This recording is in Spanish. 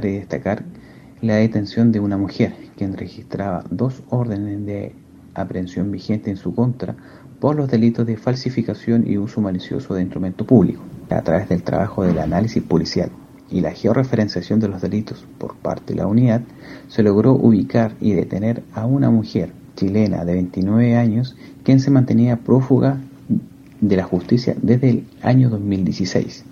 destacar la detención de una mujer, quien registraba dos órdenes de aprehensión vigentes en su contra por los delitos de falsificación y uso malicioso de instrumento público. A través del trabajo del análisis policial y la georreferenciación de los delitos por parte de la unidad, se logró ubicar y detener a una mujer chilena de 29 años quien se mantenía prófuga de la justicia desde el año 2016.